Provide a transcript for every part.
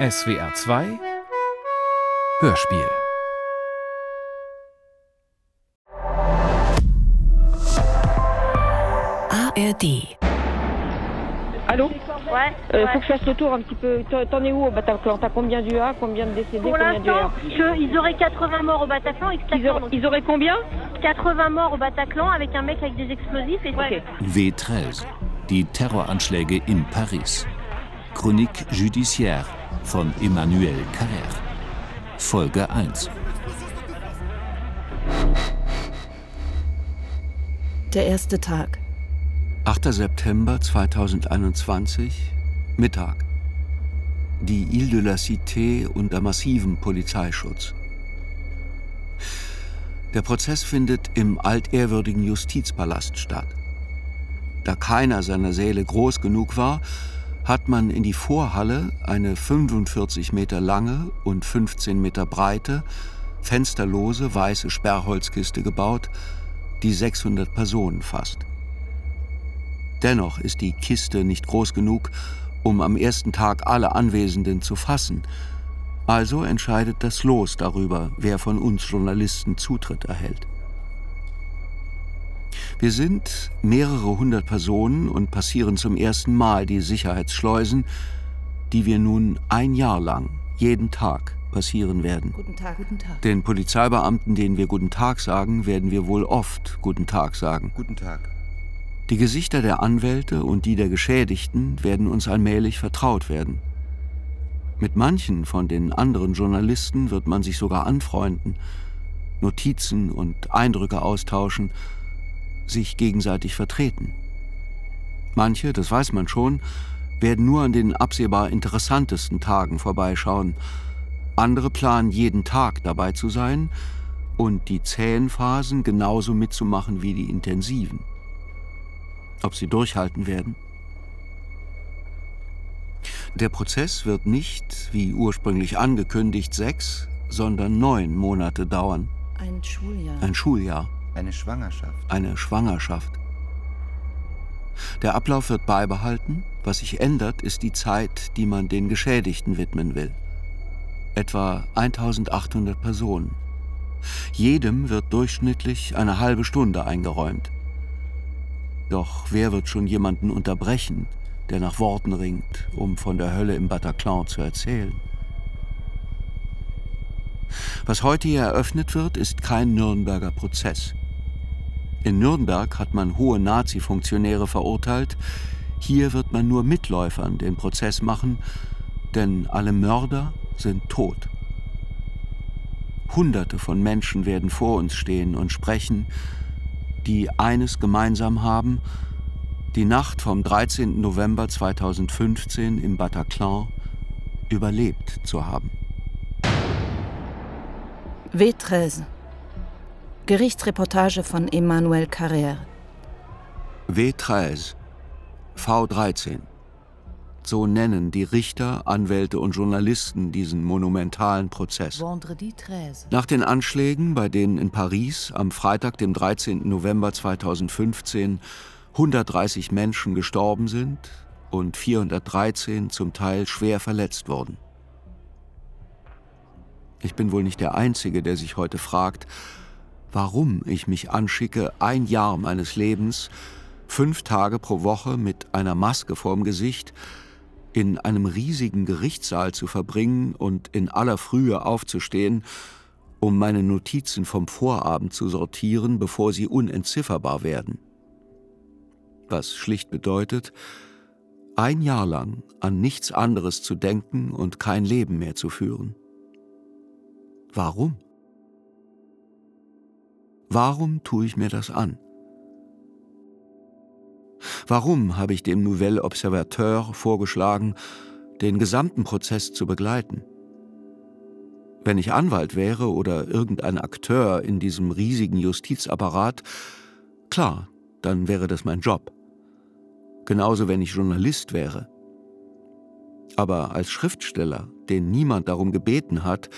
SWR 2 Hörspiel ARD Allô Ouais. euh, ouais. Faut que je fasse le tour un petit peu. T'en es où au Bataclan T'as combien du A, combien de décédés, Pour l'instant, ils auraient 80 morts au Bataclan. ils, auraient, donc ils auraient combien 80 morts au Bataclan avec un mec avec des explosifs. Et Ok. W13. Die Terroranschläge in Paris. Chronique judiciaire von Emmanuel Carrère. Folge 1. Der erste Tag. 8. September 2021, Mittag. Die Ile de la Cité unter massivem Polizeischutz. Der Prozess findet im altehrwürdigen Justizpalast statt. Da keiner seiner Säle groß genug war, hat man in die Vorhalle eine 45 Meter lange und 15 Meter breite, fensterlose weiße Sperrholzkiste gebaut, die 600 Personen fasst. Dennoch ist die Kiste nicht groß genug, um am ersten Tag alle Anwesenden zu fassen. Also entscheidet das Los darüber, wer von uns Journalisten Zutritt erhält. Wir sind mehrere hundert Personen und passieren zum ersten Mal die Sicherheitsschleusen, die wir nun ein Jahr lang jeden Tag passieren werden. Guten Tag. Guten Tag. Den Polizeibeamten, denen wir Guten Tag sagen, werden wir wohl oft Guten Tag sagen. Guten Tag. Die Gesichter der Anwälte und die der Geschädigten werden uns allmählich vertraut werden. Mit manchen von den anderen Journalisten wird man sich sogar anfreunden, Notizen und Eindrücke austauschen, sich gegenseitig vertreten. Manche, das weiß man schon, werden nur an den absehbar interessantesten Tagen vorbeischauen. Andere planen jeden Tag dabei zu sein und die zähen Phasen genauso mitzumachen wie die intensiven ob sie durchhalten werden. Der Prozess wird nicht, wie ursprünglich angekündigt, sechs, sondern neun Monate dauern. Ein Schuljahr. Ein Schuljahr, Eine Schwangerschaft. eine Schwangerschaft. Der Ablauf wird beibehalten. Was sich ändert, ist die Zeit, die man den Geschädigten widmen will. Etwa 1800 Personen. Jedem wird durchschnittlich eine halbe Stunde eingeräumt. Doch wer wird schon jemanden unterbrechen, der nach Worten ringt, um von der Hölle im Bataclan zu erzählen? Was heute hier eröffnet wird, ist kein Nürnberger Prozess. In Nürnberg hat man hohe Nazi-Funktionäre verurteilt, hier wird man nur Mitläufern den Prozess machen, denn alle Mörder sind tot. Hunderte von Menschen werden vor uns stehen und sprechen, die eines gemeinsam haben, die Nacht vom 13. November 2015 im Bataclan überlebt zu haben. W13. Gerichtsreportage von Emmanuel Carrère. W13, V13. So nennen die Richter, Anwälte und Journalisten diesen monumentalen Prozess. Vendredi 13. Nach den Anschlägen, bei denen in Paris am Freitag, dem 13. November 2015 130 Menschen gestorben sind und 413 zum Teil schwer verletzt wurden. Ich bin wohl nicht der Einzige, der sich heute fragt, warum ich mich anschicke, ein Jahr meines Lebens, fünf Tage pro Woche mit einer Maske vorm Gesicht, in einem riesigen Gerichtssaal zu verbringen und in aller Frühe aufzustehen, um meine Notizen vom Vorabend zu sortieren, bevor sie unentzifferbar werden. Was schlicht bedeutet, ein Jahr lang an nichts anderes zu denken und kein Leben mehr zu führen. Warum? Warum tue ich mir das an? Warum habe ich dem Nouvel Observateur vorgeschlagen, den gesamten Prozess zu begleiten? Wenn ich Anwalt wäre oder irgendein Akteur in diesem riesigen Justizapparat, klar, dann wäre das mein Job. Genauso, wenn ich Journalist wäre. Aber als Schriftsteller, den niemand darum gebeten hat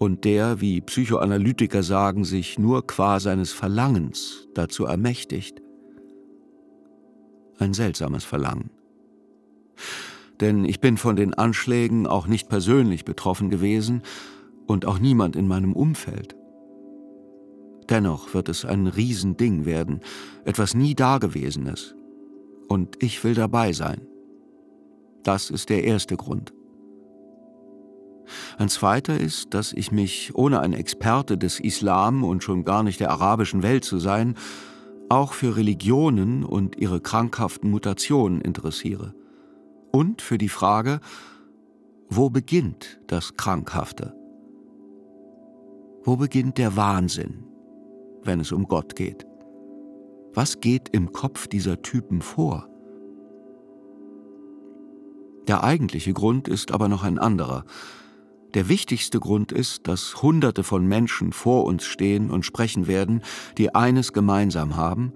und der, wie Psychoanalytiker sagen, sich nur qua seines Verlangens dazu ermächtigt, ein seltsames Verlangen. Denn ich bin von den Anschlägen auch nicht persönlich betroffen gewesen und auch niemand in meinem Umfeld. Dennoch wird es ein Riesending werden, etwas nie Dagewesenes. Und ich will dabei sein. Das ist der erste Grund. Ein zweiter ist, dass ich mich, ohne ein Experte des Islam und schon gar nicht der arabischen Welt zu sein, auch für Religionen und ihre krankhaften Mutationen interessiere. Und für die Frage, wo beginnt das Krankhafte? Wo beginnt der Wahnsinn, wenn es um Gott geht? Was geht im Kopf dieser Typen vor? Der eigentliche Grund ist aber noch ein anderer. Der wichtigste Grund ist, dass Hunderte von Menschen vor uns stehen und sprechen werden, die eines gemeinsam haben,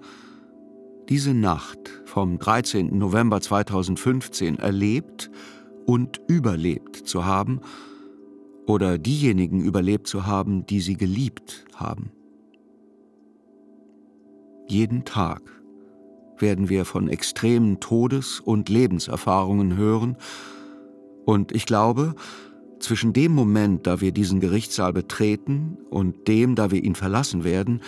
diese Nacht vom 13. November 2015 erlebt und überlebt zu haben oder diejenigen überlebt zu haben, die sie geliebt haben. Jeden Tag werden wir von extremen Todes- und Lebenserfahrungen hören, und ich glaube, zwischen dem Moment, da wir diesen Gerichtssaal betreten, und dem, da wir ihn verlassen werden,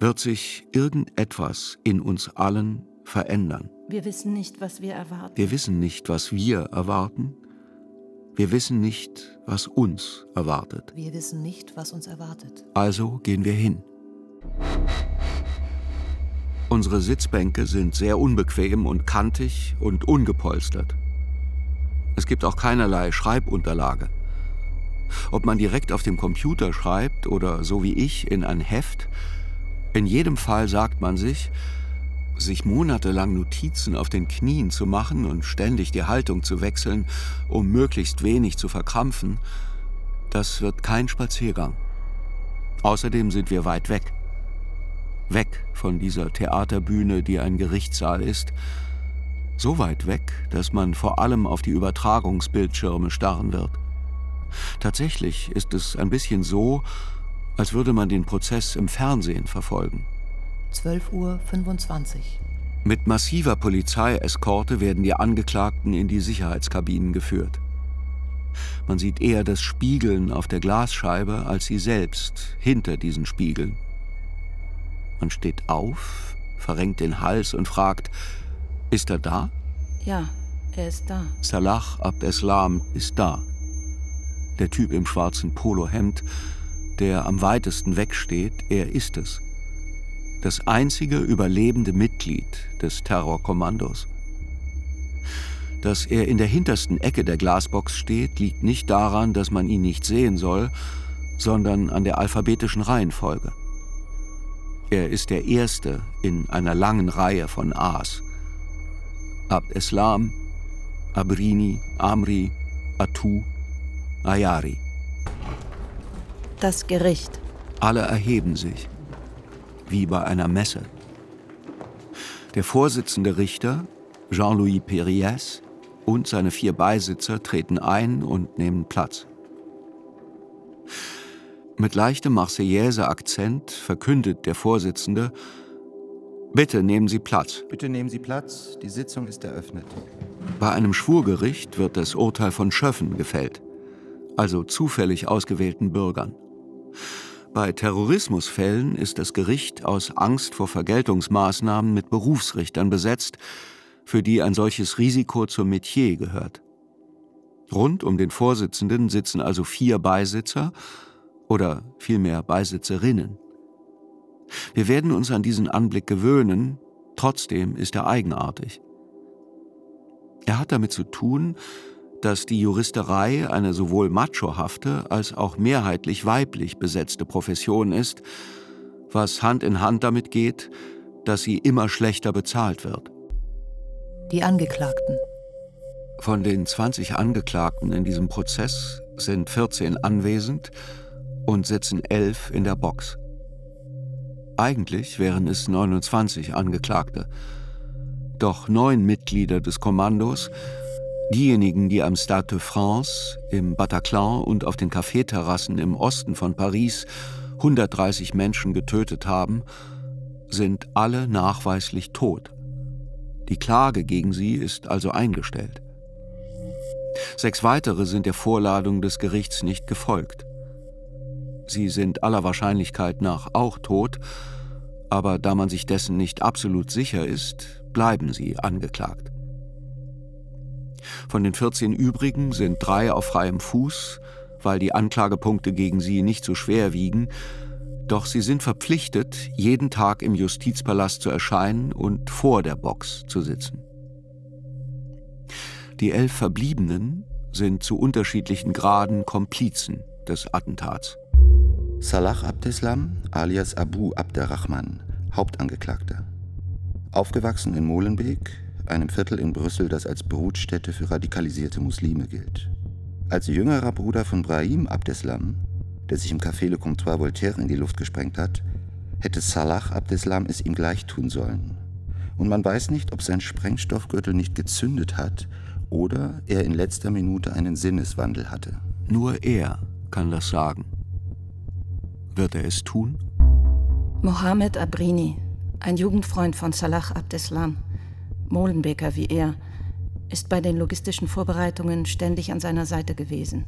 wird sich irgendetwas in uns allen verändern. Wir wissen nicht, was wir erwarten. Wir wissen nicht, was wir erwarten. Wir wissen nicht, was uns erwartet. Wir wissen nicht, was uns erwartet. Also gehen wir hin. Unsere Sitzbänke sind sehr unbequem und kantig und ungepolstert. Es gibt auch keinerlei Schreibunterlage. Ob man direkt auf dem Computer schreibt oder so wie ich in ein Heft, in jedem Fall sagt man sich, sich monatelang Notizen auf den Knien zu machen und ständig die Haltung zu wechseln, um möglichst wenig zu verkrampfen, das wird kein Spaziergang. Außerdem sind wir weit weg. Weg von dieser Theaterbühne, die ein Gerichtssaal ist, so weit weg, dass man vor allem auf die Übertragungsbildschirme starren wird. Tatsächlich ist es ein bisschen so, als würde man den Prozess im Fernsehen verfolgen. 12.25 Uhr. Mit massiver Polizeieskorte werden die Angeklagten in die Sicherheitskabinen geführt. Man sieht eher das Spiegeln auf der Glasscheibe als sie selbst hinter diesen Spiegeln. Man steht auf, verrenkt den Hals und fragt, ist er da? Ja, er ist da. Salah Abdeslam ist da. Der Typ im schwarzen Polohemd, der am weitesten wegsteht, er ist es. Das einzige überlebende Mitglied des Terrorkommandos. Dass er in der hintersten Ecke der Glasbox steht, liegt nicht daran, dass man ihn nicht sehen soll, sondern an der alphabetischen Reihenfolge. Er ist der Erste in einer langen Reihe von A's. Abd Eslam, Abrini, Amri, Atu, Ayari. Das Gericht. Alle erheben sich, wie bei einer Messe. Der Vorsitzende Richter, Jean-Louis Perriès, und seine vier Beisitzer treten ein und nehmen Platz. Mit leichtem Marseillaise-Akzent verkündet der Vorsitzende, Bitte nehmen Sie Platz. Bitte nehmen Sie Platz, die Sitzung ist eröffnet. Bei einem Schwurgericht wird das Urteil von Schöffen gefällt, also zufällig ausgewählten Bürgern. Bei Terrorismusfällen ist das Gericht aus Angst vor Vergeltungsmaßnahmen mit Berufsrichtern besetzt, für die ein solches Risiko zum Metier gehört. Rund um den Vorsitzenden sitzen also vier Beisitzer oder vielmehr Beisitzerinnen. Wir werden uns an diesen Anblick gewöhnen, trotzdem ist er eigenartig. Er hat damit zu tun, dass die Juristerei eine sowohl machohafte als auch mehrheitlich weiblich besetzte Profession ist, was Hand in Hand damit geht, dass sie immer schlechter bezahlt wird. Die Angeklagten. Von den 20 Angeklagten in diesem Prozess sind 14 anwesend und sitzen 11 in der Box. Eigentlich wären es 29 Angeklagte. Doch neun Mitglieder des Kommandos, diejenigen, die am Stade de France, im Bataclan und auf den Kaffeeterrassen im Osten von Paris 130 Menschen getötet haben, sind alle nachweislich tot. Die Klage gegen sie ist also eingestellt. Sechs weitere sind der Vorladung des Gerichts nicht gefolgt. Sie sind aller Wahrscheinlichkeit nach auch tot, aber da man sich dessen nicht absolut sicher ist, bleiben sie angeklagt. Von den 14 übrigen sind drei auf freiem Fuß, weil die Anklagepunkte gegen sie nicht so schwer wiegen, doch sie sind verpflichtet, jeden Tag im Justizpalast zu erscheinen und vor der Box zu sitzen. Die elf Verbliebenen sind zu unterschiedlichen Graden Komplizen des Attentats. Salah Abdeslam alias Abu Abderrahman, Hauptangeklagter. Aufgewachsen in Molenbeek, einem Viertel in Brüssel, das als Brutstätte für radikalisierte Muslime gilt. Als jüngerer Bruder von Brahim Abdeslam, der sich im Café Le Comptoir Voltaire in die Luft gesprengt hat, hätte Salah Abdeslam es ihm gleich tun sollen. Und man weiß nicht, ob sein Sprengstoffgürtel nicht gezündet hat oder er in letzter Minute einen Sinneswandel hatte. Nur er kann das sagen. Wird er es tun? Mohammed Abrini, ein Jugendfreund von Salah Abdeslam, Molenbeker wie er, ist bei den logistischen Vorbereitungen ständig an seiner Seite gewesen.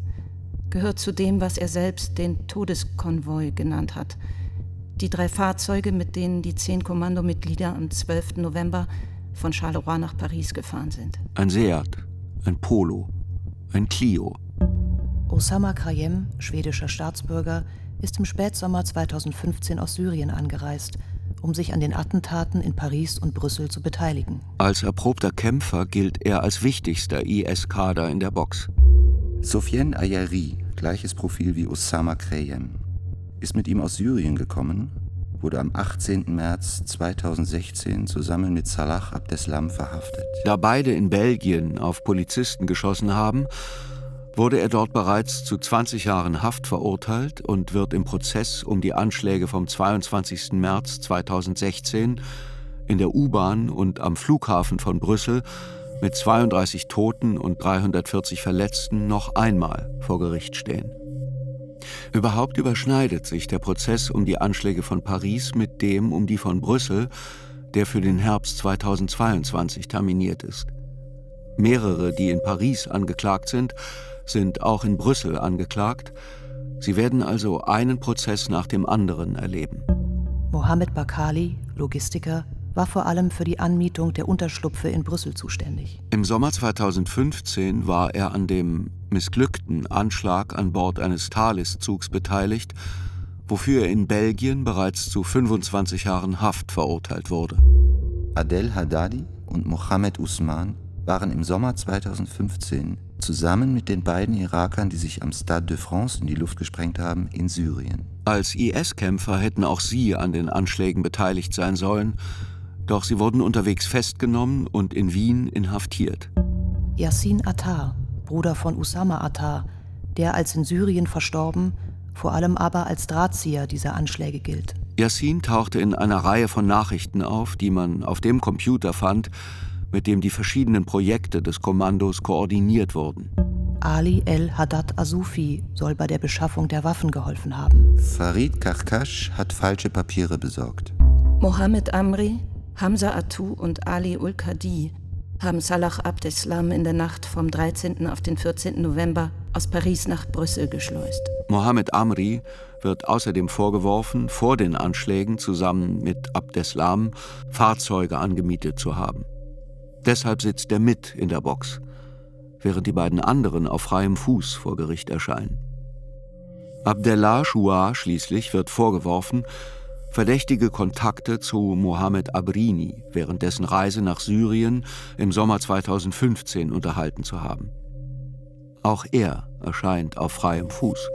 Gehört zu dem, was er selbst den Todeskonvoi genannt hat. Die drei Fahrzeuge, mit denen die zehn Kommandomitglieder am 12. November von Charleroi nach Paris gefahren sind. Ein Seat, ein Polo, ein Clio. Osama Krayem, schwedischer Staatsbürger, ist im Spätsommer 2015 aus Syrien angereist, um sich an den Attentaten in Paris und Brüssel zu beteiligen. Als erprobter Kämpfer gilt er als wichtigster IS-Kader in der Box. Sofiane Ayari, gleiches Profil wie Osama Krayem, ist mit ihm aus Syrien gekommen, wurde am 18. März 2016 zusammen mit Salah Abdeslam verhaftet. Da beide in Belgien auf Polizisten geschossen haben, wurde er dort bereits zu 20 Jahren Haft verurteilt und wird im Prozess um die Anschläge vom 22. März 2016 in der U-Bahn und am Flughafen von Brüssel mit 32 Toten und 340 Verletzten noch einmal vor Gericht stehen. Überhaupt überschneidet sich der Prozess um die Anschläge von Paris mit dem um die von Brüssel, der für den Herbst 2022 terminiert ist. Mehrere, die in Paris angeklagt sind, sind auch in Brüssel angeklagt. Sie werden also einen Prozess nach dem anderen erleben. Mohamed Bakali, Logistiker, war vor allem für die Anmietung der Unterschlupfe in Brüssel zuständig. Im Sommer 2015 war er an dem missglückten Anschlag an Bord eines Thalys-Zugs beteiligt, wofür er in Belgien bereits zu 25 Jahren Haft verurteilt wurde. Adel Haddadi und Mohamed Usman waren im Sommer 2015 zusammen mit den beiden Irakern, die sich am Stade de France in die Luft gesprengt haben, in Syrien. Als IS-Kämpfer hätten auch sie an den Anschlägen beteiligt sein sollen, doch sie wurden unterwegs festgenommen und in Wien inhaftiert. Yassin Attar, Bruder von Usama Attar, der als in Syrien verstorben, vor allem aber als Drahtzieher dieser Anschläge gilt. Yassin tauchte in einer Reihe von Nachrichten auf, die man auf dem Computer fand, mit dem die verschiedenen Projekte des Kommandos koordiniert wurden. Ali el-Haddad Asufi soll bei der Beschaffung der Waffen geholfen haben. Farid Karkash hat falsche Papiere besorgt. Mohammed Amri, Hamza Atu und Ali ul-Qadi haben Salah Abdeslam in der Nacht vom 13. auf den 14. November aus Paris nach Brüssel geschleust. Mohammed Amri wird außerdem vorgeworfen, vor den Anschlägen zusammen mit Abdeslam Fahrzeuge angemietet zu haben. Deshalb sitzt er mit in der Box, während die beiden anderen auf freiem Fuß vor Gericht erscheinen. Abdellah Shua schließlich wird vorgeworfen, verdächtige Kontakte zu Mohammed Abrini während dessen Reise nach Syrien im Sommer 2015 unterhalten zu haben. Auch er erscheint auf freiem Fuß.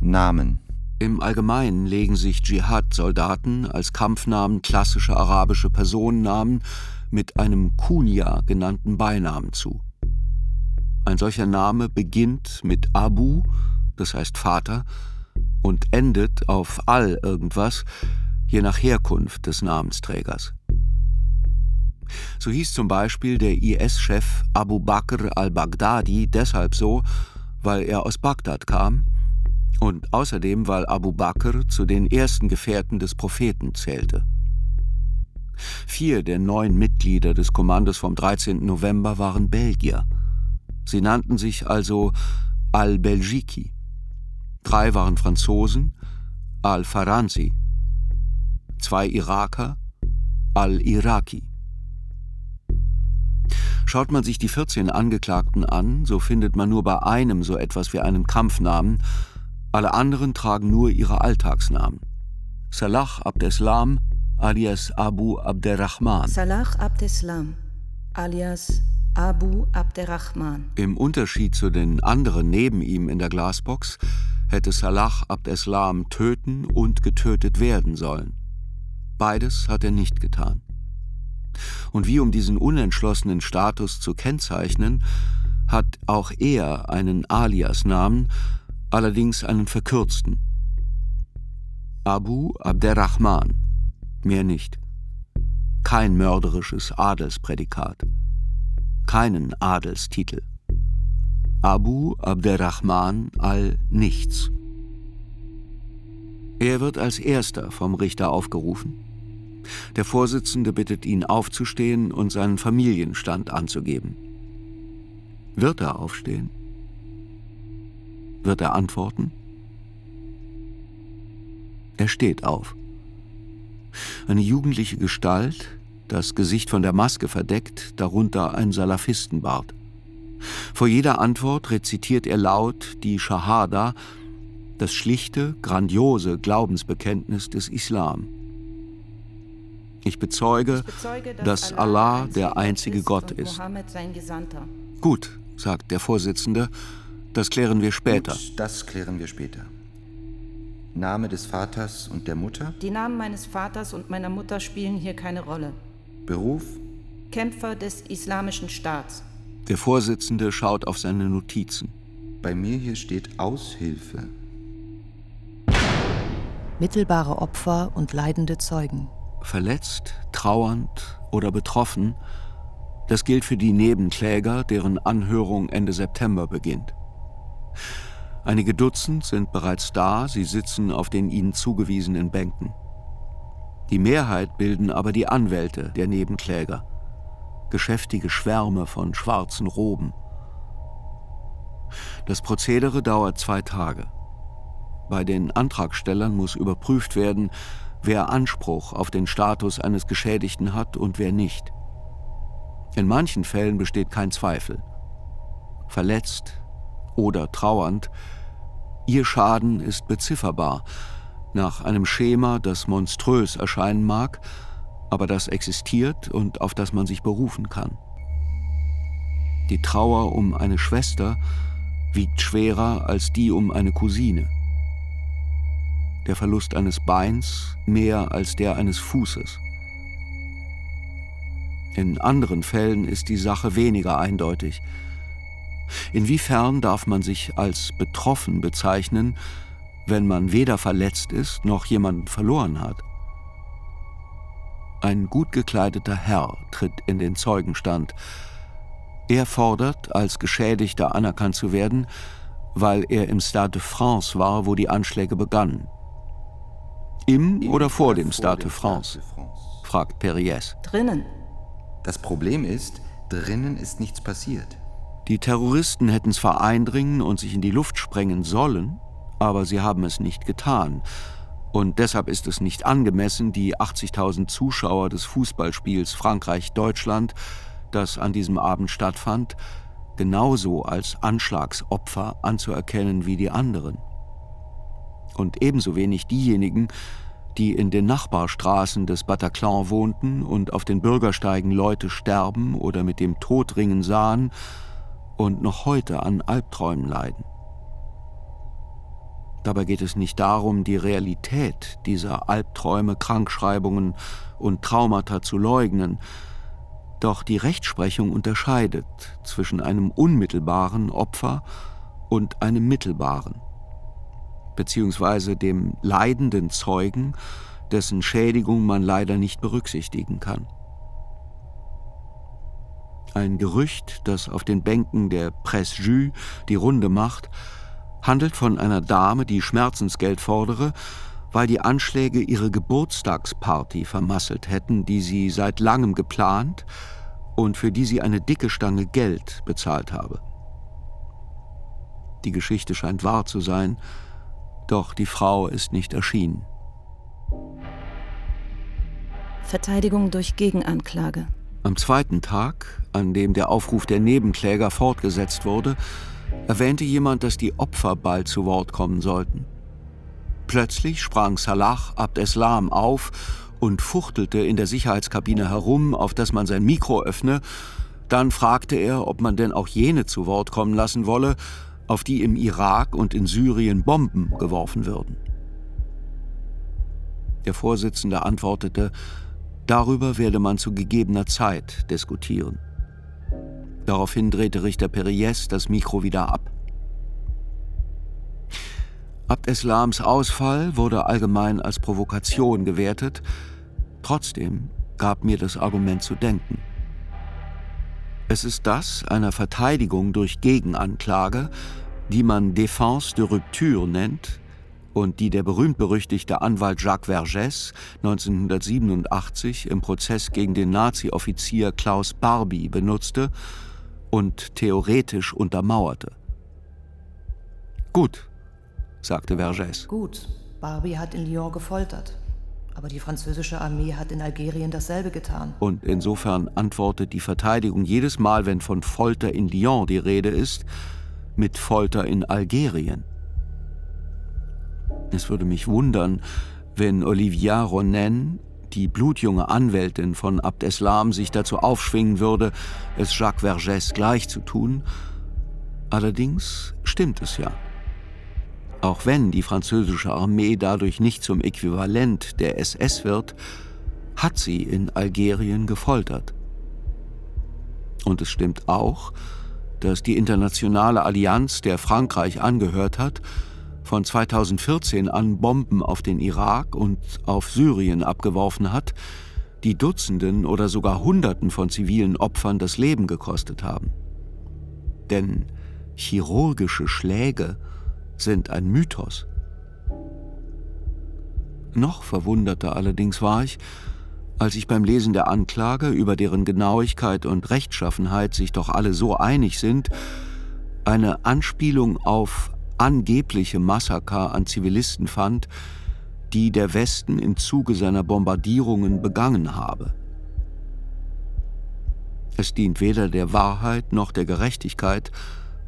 Namen. Im Allgemeinen legen sich Dschihad-Soldaten als Kampfnamen klassische arabische Personennamen mit einem Kunia genannten Beinamen zu. Ein solcher Name beginnt mit Abu, das heißt Vater, und endet auf Al irgendwas, je nach Herkunft des Namensträgers. So hieß zum Beispiel der IS-Chef Abu Bakr al-Baghdadi deshalb so, weil er aus Bagdad kam und außerdem weil Abu Bakr zu den ersten Gefährten des Propheten zählte. Vier der neun Mitglieder des Kommandos vom 13. November waren Belgier. Sie nannten sich also Al-Belgiki. Drei waren Franzosen, Al-Faranzi. Zwei Iraker, Al-Iraki. Schaut man sich die 14 Angeklagten an, so findet man nur bei einem so etwas wie einen Kampfnamen, alle anderen tragen nur ihre Alltagsnamen. Salah Abdeslam alias Abu Abderrahman. Salah Abdeslam alias Abu Abderrahman. Im Unterschied zu den anderen neben ihm in der Glasbox hätte Salah Abdeslam töten und getötet werden sollen. Beides hat er nicht getan. Und wie um diesen unentschlossenen Status zu kennzeichnen, hat auch er einen Alias-Namen, allerdings einen verkürzten. Abu Abderrahman, mehr nicht. Kein mörderisches Adelsprädikat, keinen Adelstitel. Abu Abderrahman al-Nichts. Er wird als erster vom Richter aufgerufen. Der Vorsitzende bittet ihn aufzustehen und seinen Familienstand anzugeben. Wird er aufstehen? Wird er antworten? Er steht auf. Eine jugendliche Gestalt, das Gesicht von der Maske verdeckt, darunter ein Salafistenbart. Vor jeder Antwort rezitiert er laut die Shahada, das schlichte, grandiose Glaubensbekenntnis des Islam. Ich bezeuge, ich bezeuge dass, dass, Allah der einzige Gott ist. Gut, sagt der Vorsitzende, das klären wir später. Gut, das klären wir später. Name des Vaters und der Mutter? Die Namen meines Vaters und meiner Mutter spielen hier keine Rolle. Beruf? Kämpfer des Islamischen Staats. Der Vorsitzende schaut auf seine Notizen. Bei mir hier steht Aushilfe. Mittelbare Opfer und leidende Zeugen. Verletzt, trauernd oder betroffen, das gilt für die Nebenkläger, deren Anhörung Ende September beginnt. Einige Dutzend sind bereits da, sie sitzen auf den ihnen zugewiesenen Bänken. Die Mehrheit bilden aber die Anwälte der Nebenkläger, geschäftige Schwärme von schwarzen Roben. Das Prozedere dauert zwei Tage. Bei den Antragstellern muss überprüft werden, wer Anspruch auf den Status eines Geschädigten hat und wer nicht. In manchen Fällen besteht kein Zweifel. Verletzt oder trauernd, ihr Schaden ist bezifferbar, nach einem Schema, das monströs erscheinen mag, aber das existiert und auf das man sich berufen kann. Die Trauer um eine Schwester wiegt schwerer als die um eine Cousine der Verlust eines Beins mehr als der eines Fußes. In anderen Fällen ist die Sache weniger eindeutig. Inwiefern darf man sich als betroffen bezeichnen, wenn man weder verletzt ist noch jemanden verloren hat? Ein gut gekleideter Herr tritt in den Zeugenstand. Er fordert, als Geschädigter anerkannt zu werden, weil er im Stade de France war, wo die Anschläge begannen. Im oder vor dem Stade de France? fragt Perriès. Drinnen. Das Problem ist, drinnen ist nichts passiert. Die Terroristen hätten zwar eindringen und sich in die Luft sprengen sollen, aber sie haben es nicht getan. Und deshalb ist es nicht angemessen, die 80.000 Zuschauer des Fußballspiels Frankreich-Deutschland, das an diesem Abend stattfand, genauso als Anschlagsopfer anzuerkennen wie die anderen und ebenso wenig diejenigen, die in den Nachbarstraßen des Bataclan wohnten und auf den Bürgersteigen Leute sterben oder mit dem Tod ringen sahen und noch heute an Albträumen leiden. Dabei geht es nicht darum, die Realität dieser Albträume, Krankschreibungen und Traumata zu leugnen, doch die Rechtsprechung unterscheidet zwischen einem unmittelbaren Opfer und einem mittelbaren beziehungsweise dem leidenden Zeugen, dessen Schädigung man leider nicht berücksichtigen kann. Ein Gerücht, das auf den Bänken der Presse Jus die Runde macht, handelt von einer Dame, die Schmerzensgeld fordere, weil die Anschläge ihre Geburtstagsparty vermasselt hätten, die sie seit langem geplant und für die sie eine dicke Stange Geld bezahlt habe. Die Geschichte scheint wahr zu sein, doch die Frau ist nicht erschienen. Verteidigung durch Gegenanklage. Am zweiten Tag, an dem der Aufruf der Nebenkläger fortgesetzt wurde, erwähnte jemand, dass die Opfer bald zu Wort kommen sollten. Plötzlich sprang Salah Abdeslam auf und fuchtelte in der Sicherheitskabine herum, auf dass man sein Mikro öffne. Dann fragte er, ob man denn auch jene zu Wort kommen lassen wolle, auf die im Irak und in Syrien Bomben geworfen würden. Der Vorsitzende antwortete, darüber werde man zu gegebener Zeit diskutieren. Daraufhin drehte Richter Periez das Mikro wieder ab. Abd Eslams Ausfall wurde allgemein als Provokation gewertet, trotzdem gab mir das Argument zu denken. Es ist das einer Verteidigung durch Gegenanklage, die man Défense de Rupture nennt und die der berühmt-berüchtigte Anwalt Jacques Vergès 1987 im Prozess gegen den Nazi-Offizier Klaus Barbie benutzte, und theoretisch untermauerte. Gut, sagte Vergès. Gut, Barbie hat in Lyon gefoltert. Aber die französische Armee hat in Algerien dasselbe getan. Und insofern antwortet die Verteidigung jedes Mal, wenn von Folter in Lyon die Rede ist, mit Folter in Algerien. Es würde mich wundern, wenn Olivia Ronen die blutjunge Anwältin von Abdeslam sich dazu aufschwingen würde, es Jacques Vergès gleich zu tun. Allerdings stimmt es ja. Auch wenn die französische Armee dadurch nicht zum Äquivalent der SS wird, hat sie in Algerien gefoltert. Und es stimmt auch, dass die internationale Allianz, der Frankreich angehört hat, von 2014 an Bomben auf den Irak und auf Syrien abgeworfen hat, die Dutzenden oder sogar Hunderten von zivilen Opfern das Leben gekostet haben. Denn chirurgische Schläge sind ein Mythos. Noch verwunderter allerdings war ich, als ich beim Lesen der Anklage, über deren Genauigkeit und Rechtschaffenheit sich doch alle so einig sind, eine Anspielung auf angebliche Massaker an Zivilisten fand, die der Westen im Zuge seiner Bombardierungen begangen habe. Es dient weder der Wahrheit noch der Gerechtigkeit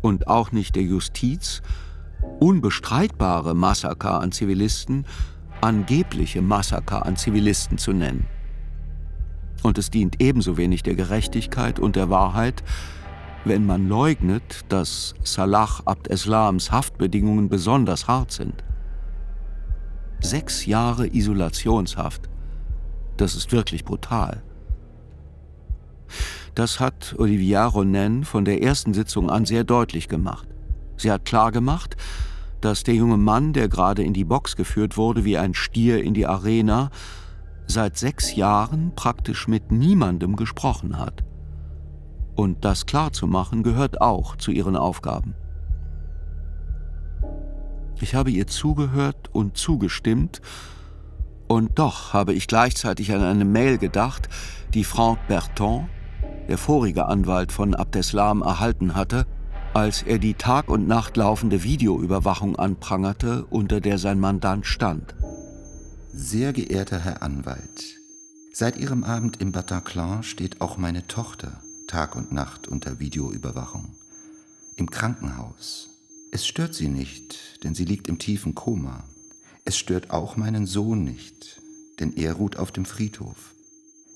und auch nicht der Justiz, unbestreitbare Massaker an Zivilisten angebliche Massaker an Zivilisten zu nennen. Und es dient ebenso wenig der Gerechtigkeit und der Wahrheit, wenn man leugnet, dass Salah Abd Eslams Haftbedingungen besonders hart sind. Sechs Jahre Isolationshaft, das ist wirklich brutal. Das hat Olivia Ronen von der ersten Sitzung an sehr deutlich gemacht. Sie hat klargemacht, dass der junge Mann, der gerade in die Box geführt wurde wie ein Stier in die Arena, seit sechs Jahren praktisch mit niemandem gesprochen hat. Und das klarzumachen gehört auch zu ihren Aufgaben. Ich habe ihr zugehört und zugestimmt, und doch habe ich gleichzeitig an eine Mail gedacht, die Franck Berton, der vorige Anwalt von Abdeslam, erhalten hatte, als er die Tag und Nacht laufende Videoüberwachung anprangerte, unter der sein Mandant stand. Sehr geehrter Herr Anwalt, seit Ihrem Abend im Bataclan steht auch meine Tochter Tag und Nacht unter Videoüberwachung. Im Krankenhaus. Es stört sie nicht, denn sie liegt im tiefen Koma. Es stört auch meinen Sohn nicht, denn er ruht auf dem Friedhof.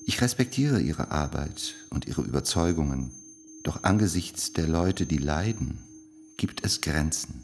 Ich respektiere ihre Arbeit und ihre Überzeugungen, doch angesichts der Leute, die leiden, gibt es Grenzen.